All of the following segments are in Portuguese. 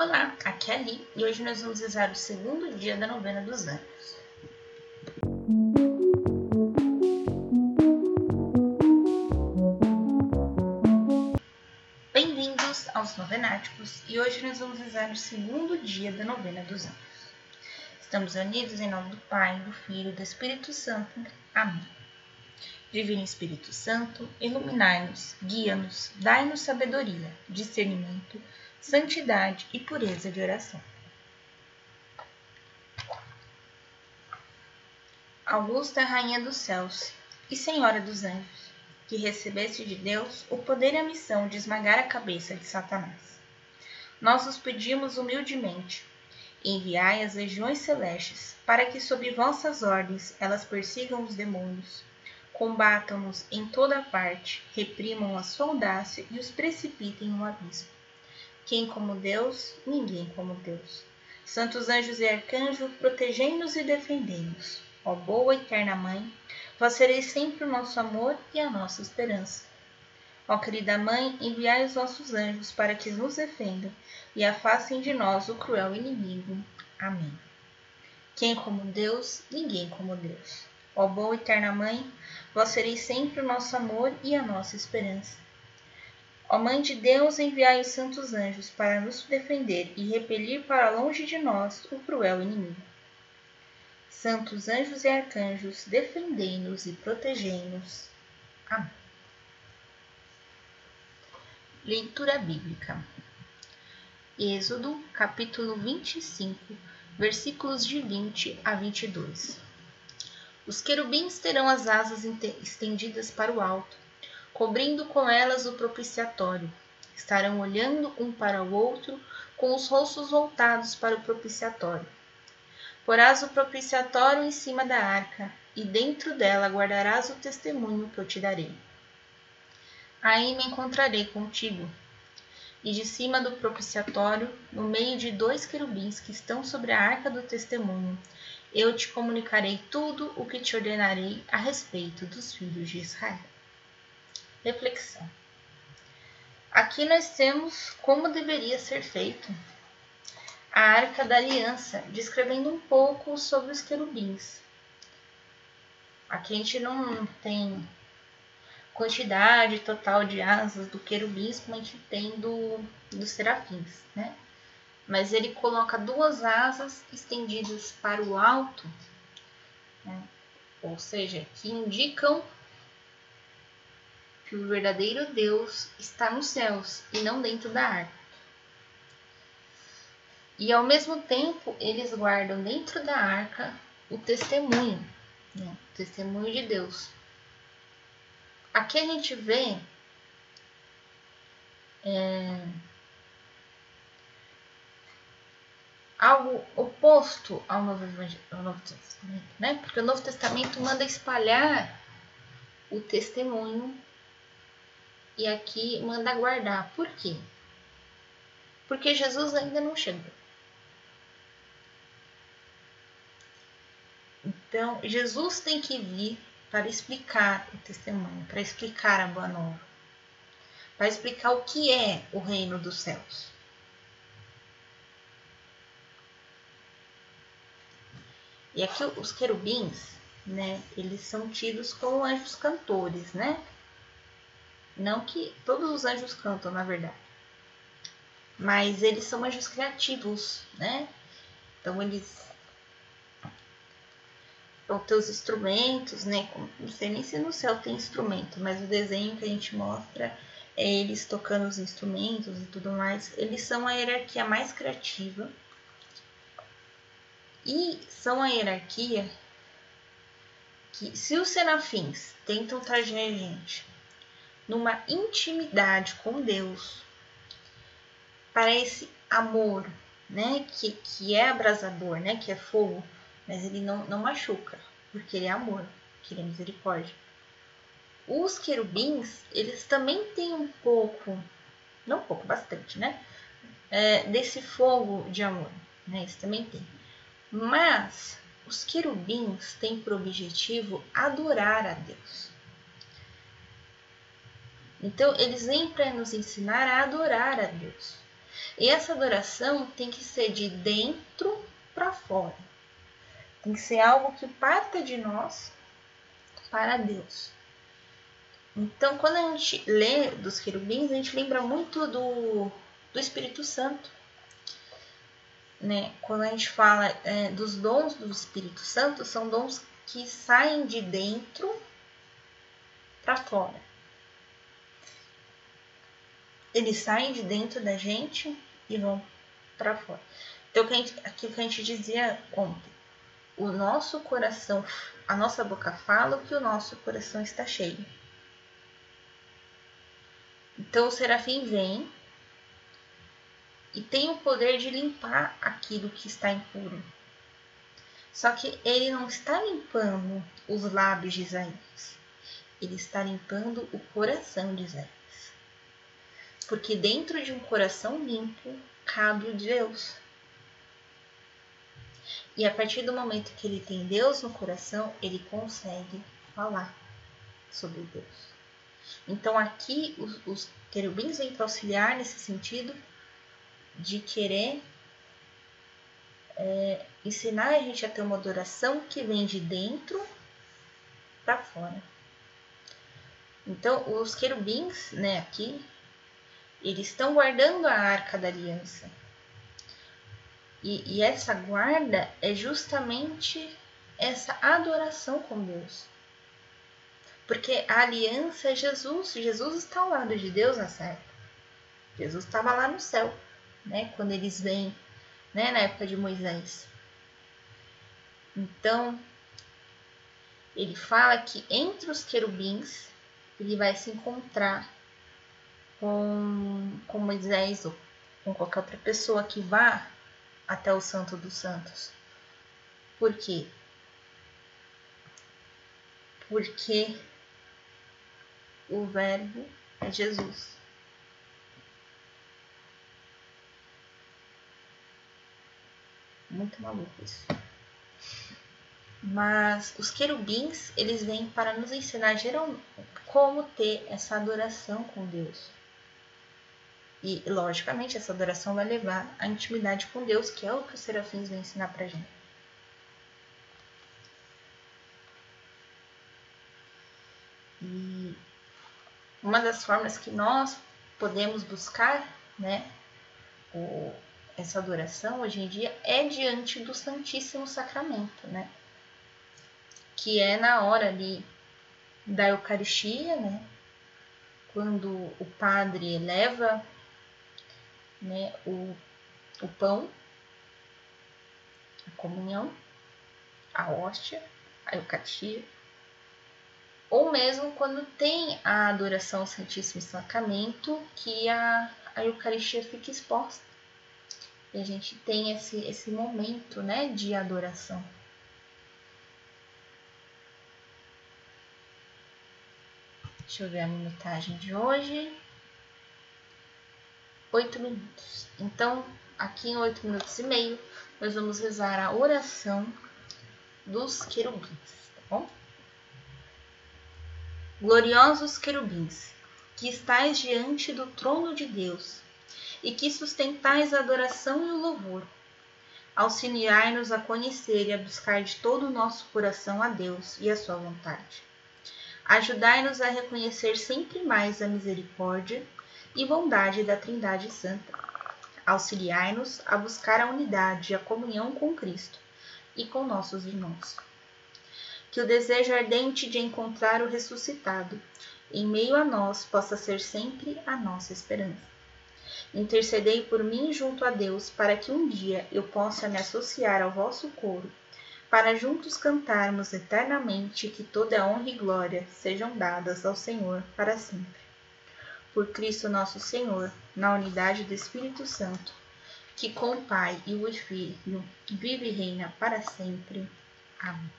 Olá, aqui é a Li e hoje nós vamos rezar o segundo dia da novena dos anjos. Bem-vindos aos Novenáticos e hoje nós vamos rezar o segundo dia da novena dos anjos. Estamos unidos em nome do Pai, do Filho e do Espírito Santo. Amém. Divino Espírito Santo, iluminai-nos, guia-nos, dai-nos sabedoria, discernimento, santidade e pureza de oração. Augusta Rainha dos Céus e Senhora dos Anjos, que recebeste de Deus o poder e a missão de esmagar a cabeça de Satanás. Nós os pedimos humildemente, enviai as legiões celestes, para que sob vossas ordens elas persigam os demônios, combatam-nos em toda parte, reprimam a sua audácia e os precipitem no abismo. Quem como Deus? Ninguém como Deus. Santos anjos e arcanjos, protegei-nos e defendei-nos. Ó boa eterna Mãe, vós sereis sempre o nosso amor e a nossa esperança. Ó querida Mãe, enviai os vossos anjos para que nos defendam e afastem de nós o cruel inimigo. Amém. Quem como Deus? Ninguém como Deus. Ó boa eterna Mãe, vós sereis sempre o nosso amor e a nossa esperança. Ó Mãe de Deus, enviai os santos anjos para nos defender e repelir para longe de nós o cruel inimigo. Santos anjos e arcanjos, defendei-nos e protegei-nos. Amém. Leitura Bíblica Êxodo, capítulo 25, versículos de 20 a 22. Os querubins terão as asas estendidas para o alto cobrindo com elas o propiciatório. Estarão olhando um para o outro, com os rostos voltados para o propiciatório. Porás o propiciatório em cima da arca, e dentro dela guardarás o testemunho que eu te darei. Aí me encontrarei contigo. E de cima do propiciatório, no meio de dois querubins que estão sobre a arca do testemunho, eu te comunicarei tudo o que te ordenarei a respeito dos filhos de Israel. Reflexão. Aqui nós temos como deveria ser feito a Arca da Aliança, descrevendo um pouco sobre os querubins. Aqui a gente não tem quantidade total de asas do querubins como a gente tem do, dos serafins, né? Mas ele coloca duas asas estendidas para o alto, né? ou seja, que indicam que o verdadeiro Deus está nos céus e não dentro da arca. E ao mesmo tempo, eles guardam dentro da arca o testemunho, né? o testemunho de Deus. Aqui a gente vê é, algo oposto ao Novo, ao Novo Testamento, né? Porque o Novo Testamento manda espalhar o testemunho e aqui manda guardar. Por quê? Porque Jesus ainda não chegou. Então, Jesus tem que vir para explicar o testemunho, para explicar a boa nova, para explicar o que é o reino dos céus. E aqui os querubins, né, eles são tidos como anjos cantores, né? Não que todos os anjos cantam, na verdade. Mas eles são anjos criativos, né? Então eles ter os instrumentos, né? Não sei nem se no céu tem instrumento, mas o desenho que a gente mostra é eles tocando os instrumentos e tudo mais. Eles são a hierarquia mais criativa. E são a hierarquia que, se os serafins tentam trazer a gente numa intimidade com Deus, para esse amor, né, que, que é abrasador, né, que é fogo, mas ele não, não machuca, porque ele é amor, que ele é misericórdia. Os querubins, eles também têm um pouco, não um pouco, bastante, né, é, desse fogo de amor, né, eles também têm. Mas os querubins têm por objetivo adorar a Deus. Então, eles vêm para nos ensinar a adorar a Deus. E essa adoração tem que ser de dentro para fora. Tem que ser algo que parta de nós para Deus. Então, quando a gente lê dos querubins, a gente lembra muito do, do Espírito Santo. Né? Quando a gente fala é, dos dons do Espírito Santo, são dons que saem de dentro para fora. Eles saem de dentro da gente e vão para fora. Então, aquilo que a gente dizia ontem, o nosso coração, a nossa boca fala que o nosso coração está cheio. Então, o serafim vem e tem o poder de limpar aquilo que está impuro. Só que ele não está limpando os lábios de Isaías, ele está limpando o coração de Isaías. Porque dentro de um coração limpo cabe o Deus. E a partir do momento que ele tem Deus no coração, ele consegue falar sobre Deus. Então aqui os, os querubins vêm para auxiliar nesse sentido de querer é, ensinar a gente a ter uma adoração que vem de dentro para fora. Então, os querubins, né, aqui, eles estão guardando a arca da aliança. E, e essa guarda é justamente essa adoração com Deus. Porque a aliança é Jesus. Jesus está ao lado de Deus nessa época. Jesus estava lá no céu, né? Quando eles vêm, né? Na época de Moisés. Então, ele fala que entre os querubins ele vai se encontrar com, com Moisés ou com qualquer outra pessoa que vá até o Santo dos Santos. Por quê? Porque o Verbo é Jesus. Muito maluco isso. Mas os querubins, eles vêm para nos ensinar geral, como ter essa adoração com Deus. E, logicamente, essa adoração vai levar à intimidade com Deus, que é o que os serafins vão ensinar pra gente. E uma das formas que nós podemos buscar, né, o, essa adoração hoje em dia é diante do Santíssimo Sacramento, né? Que é na hora ali da Eucaristia, né? Quando o padre eleva né, o, o pão, a comunhão, a hóstia, a Eucaristia, ou mesmo quando tem a adoração ao Santíssimo Sacramento, que a, a Eucaristia fica exposta. E a gente tem esse, esse momento né, de adoração. Deixa eu ver a minutagem de hoje. Oito minutos. Então, aqui em oito minutos e meio, nós vamos rezar a oração dos querubins, tá bom? Gloriosos querubins, que estais diante do trono de Deus e que sustentais a adoração e o louvor, auxiliai-nos a conhecer e a buscar de todo o nosso coração a Deus e a sua vontade Ajudai-nos a reconhecer sempre mais a misericórdia e bondade da Trindade Santa. Auxiliai-nos a buscar a unidade e a comunhão com Cristo e com nossos irmãos. Que o desejo ardente de encontrar o ressuscitado em meio a nós possa ser sempre a nossa esperança. Intercedei por mim junto a Deus para que um dia eu possa me associar ao vosso coro para juntos cantarmos eternamente que toda honra e glória sejam dadas ao Senhor para sempre. Por Cristo nosso Senhor, na unidade do Espírito Santo, que com o Pai e o Filho vive e reina para sempre. Amém.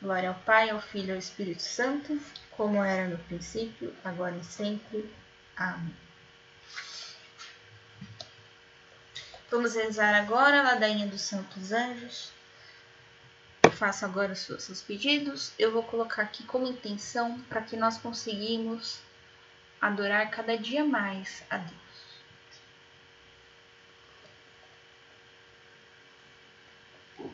Glória ao Pai, ao Filho e ao Espírito Santo, como era no princípio, agora e sempre. Amém. Vamos rezar agora a ladainha dos Santos Anjos. Faça agora os seus pedidos. Eu vou colocar aqui como intenção para que nós conseguimos adorar cada dia mais a Deus.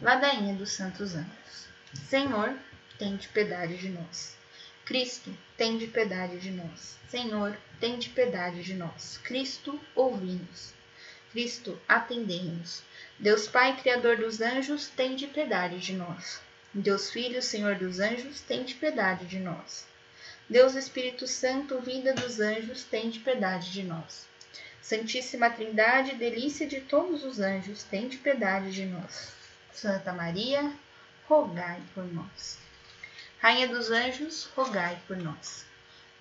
Ladainha dos Santos Anjos. Senhor, tem de piedade de nós. Cristo, tem de piedade de nós. Senhor, tem de piedade de nós. Cristo, ouvimos. Cristo, atendemos. Deus Pai, Criador dos anjos, tem de piedade de nós. Deus Filho, Senhor dos anjos, tem de piedade de nós. Deus Espírito Santo, vinda dos anjos, tem de piedade de nós. Santíssima Trindade, delícia de todos os anjos, tem de piedade de nós. Santa Maria, rogai por nós. Rainha dos anjos, rogai por nós.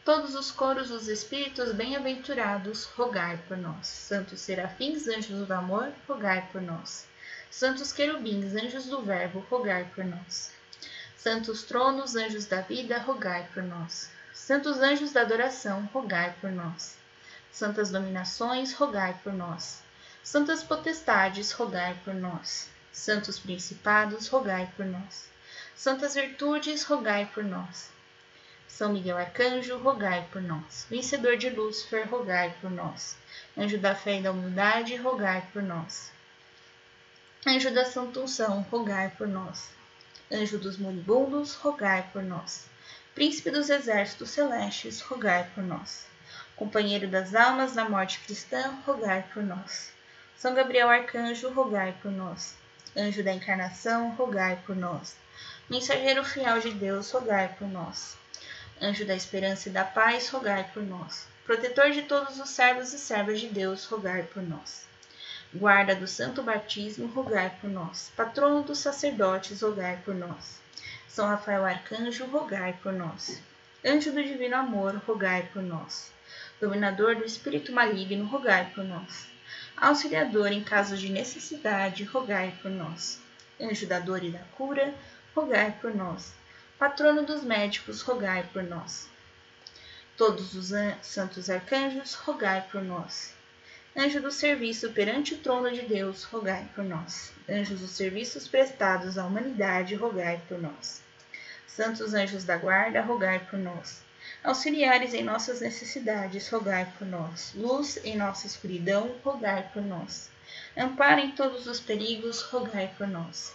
Todos os coros dos espíritos bem-aventurados, rogai por nós. Santos serafins, anjos do amor, rogai por nós. Santos querubins, anjos do verbo, rogai por nós. Santos tronos, anjos da vida, rogai por nós. Santos anjos da adoração, rogai por nós. Santas dominações, rogai por nós. Santas potestades, rogai por nós. Santos principados, rogai por nós. Santas virtudes, rogai por nós. São Miguel Arcanjo, rogai por nós. Vencedor de Lúcifer, rogai por nós. Anjo da fé e da humildade, rogai por nós. Anjo da Santa Unção, rogai por nós. Anjo dos moribundos, rogai por nós. Príncipe dos exércitos celestes, rogai por nós. Companheiro das almas na morte cristã, rogai por nós. São Gabriel Arcanjo, rogai por nós. Anjo da encarnação, rogai por nós. Mensageiro fiel de Deus, rogai por nós. Anjo da esperança e da paz, rogai por nós. Protetor de todos os servos e servas de Deus, rogai por nós. Guarda do santo batismo, rogai por nós. Patrono dos sacerdotes, rogai por nós. São Rafael Arcanjo, rogai por nós. Anjo do divino amor, rogai por nós. Dominador do espírito maligno, rogai por nós. Auxiliador em casos de necessidade, rogai por nós. Anjo da dor e da cura, rogai por nós. Patrono dos médicos, rogai por nós. Todos os santos arcanjos, rogai por nós. Anjo do serviço perante o trono de Deus, rogai por nós. Anjos dos serviços prestados à humanidade, rogai por nós. Santos anjos da guarda, rogai por nós. Auxiliares em nossas necessidades, rogai por nós. Luz em nossa escuridão, rogai por nós. Amparo em todos os perigos, rogai por nós.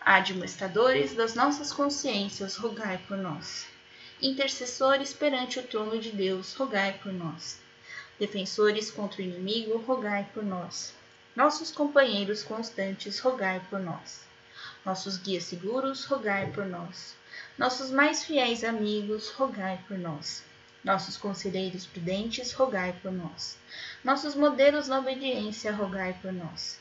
Admoestadores das nossas consciências, rogai por nós. Intercessores perante o trono de Deus, rogai por nós. Defensores contra o inimigo, rogai por nós. Nossos companheiros constantes, rogai por nós. Nossos guias seguros, rogai por nós. Nossos mais fiéis amigos, rogai por nós. Nossos conselheiros prudentes, rogai por nós. Nossos modelos na obediência, rogai por nós.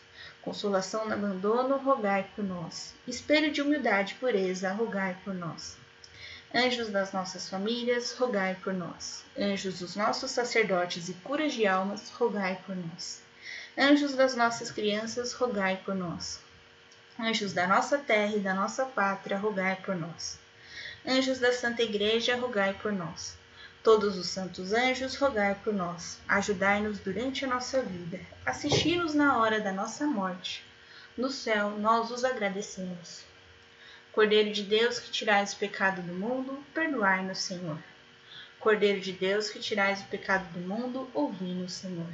Consolação no abandono, rogai por nós. Espelho de humildade e pureza, rogai por nós. Anjos das nossas famílias, rogai por nós. Anjos dos nossos sacerdotes e curas de almas, rogai por nós. Anjos das nossas crianças, rogai por nós. Anjos da nossa terra e da nossa pátria, rogai por nós. Anjos da Santa Igreja, rogai por nós. Todos os santos anjos, rogai por nós. Ajudai-nos durante a nossa vida. Assisti-nos na hora da nossa morte. No céu, nós os agradecemos. Cordeiro de Deus, que tirais o pecado do mundo, perdoai-nos, Senhor. Cordeiro de Deus, que tirais o pecado do mundo, ouvi-nos, Senhor.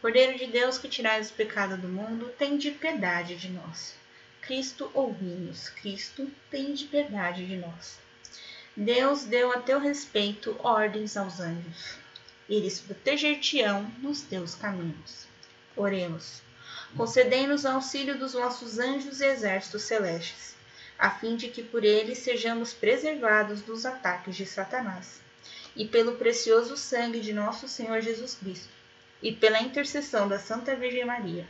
Cordeiro de Deus, que tirais o pecado do mundo, de piedade de nós. Cristo, ouvi-nos. Cristo, de piedade de nós. Deus deu a teu respeito ordens aos anjos. Eles proteger-te-ão nos teus caminhos. Oremos. Concedei-nos o auxílio dos nossos anjos e exércitos celestes, a fim de que por eles sejamos preservados dos ataques de Satanás. E pelo precioso sangue de nosso Senhor Jesus Cristo, e pela intercessão da Santa Virgem Maria,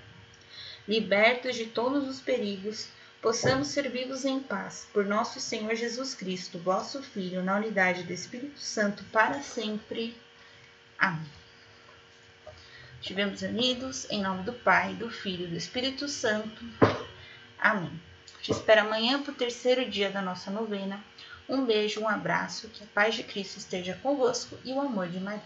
libertos de todos os perigos, possamos servi-vos em paz, por nosso Senhor Jesus Cristo, vosso Filho, na unidade do Espírito Santo, para sempre. Amém. Estivemos unidos em nome do Pai, do Filho e do Espírito Santo. Amém. Te espero amanhã para o terceiro dia da nossa novena. Um beijo, um abraço, que a paz de Cristo esteja convosco e o amor de Maria.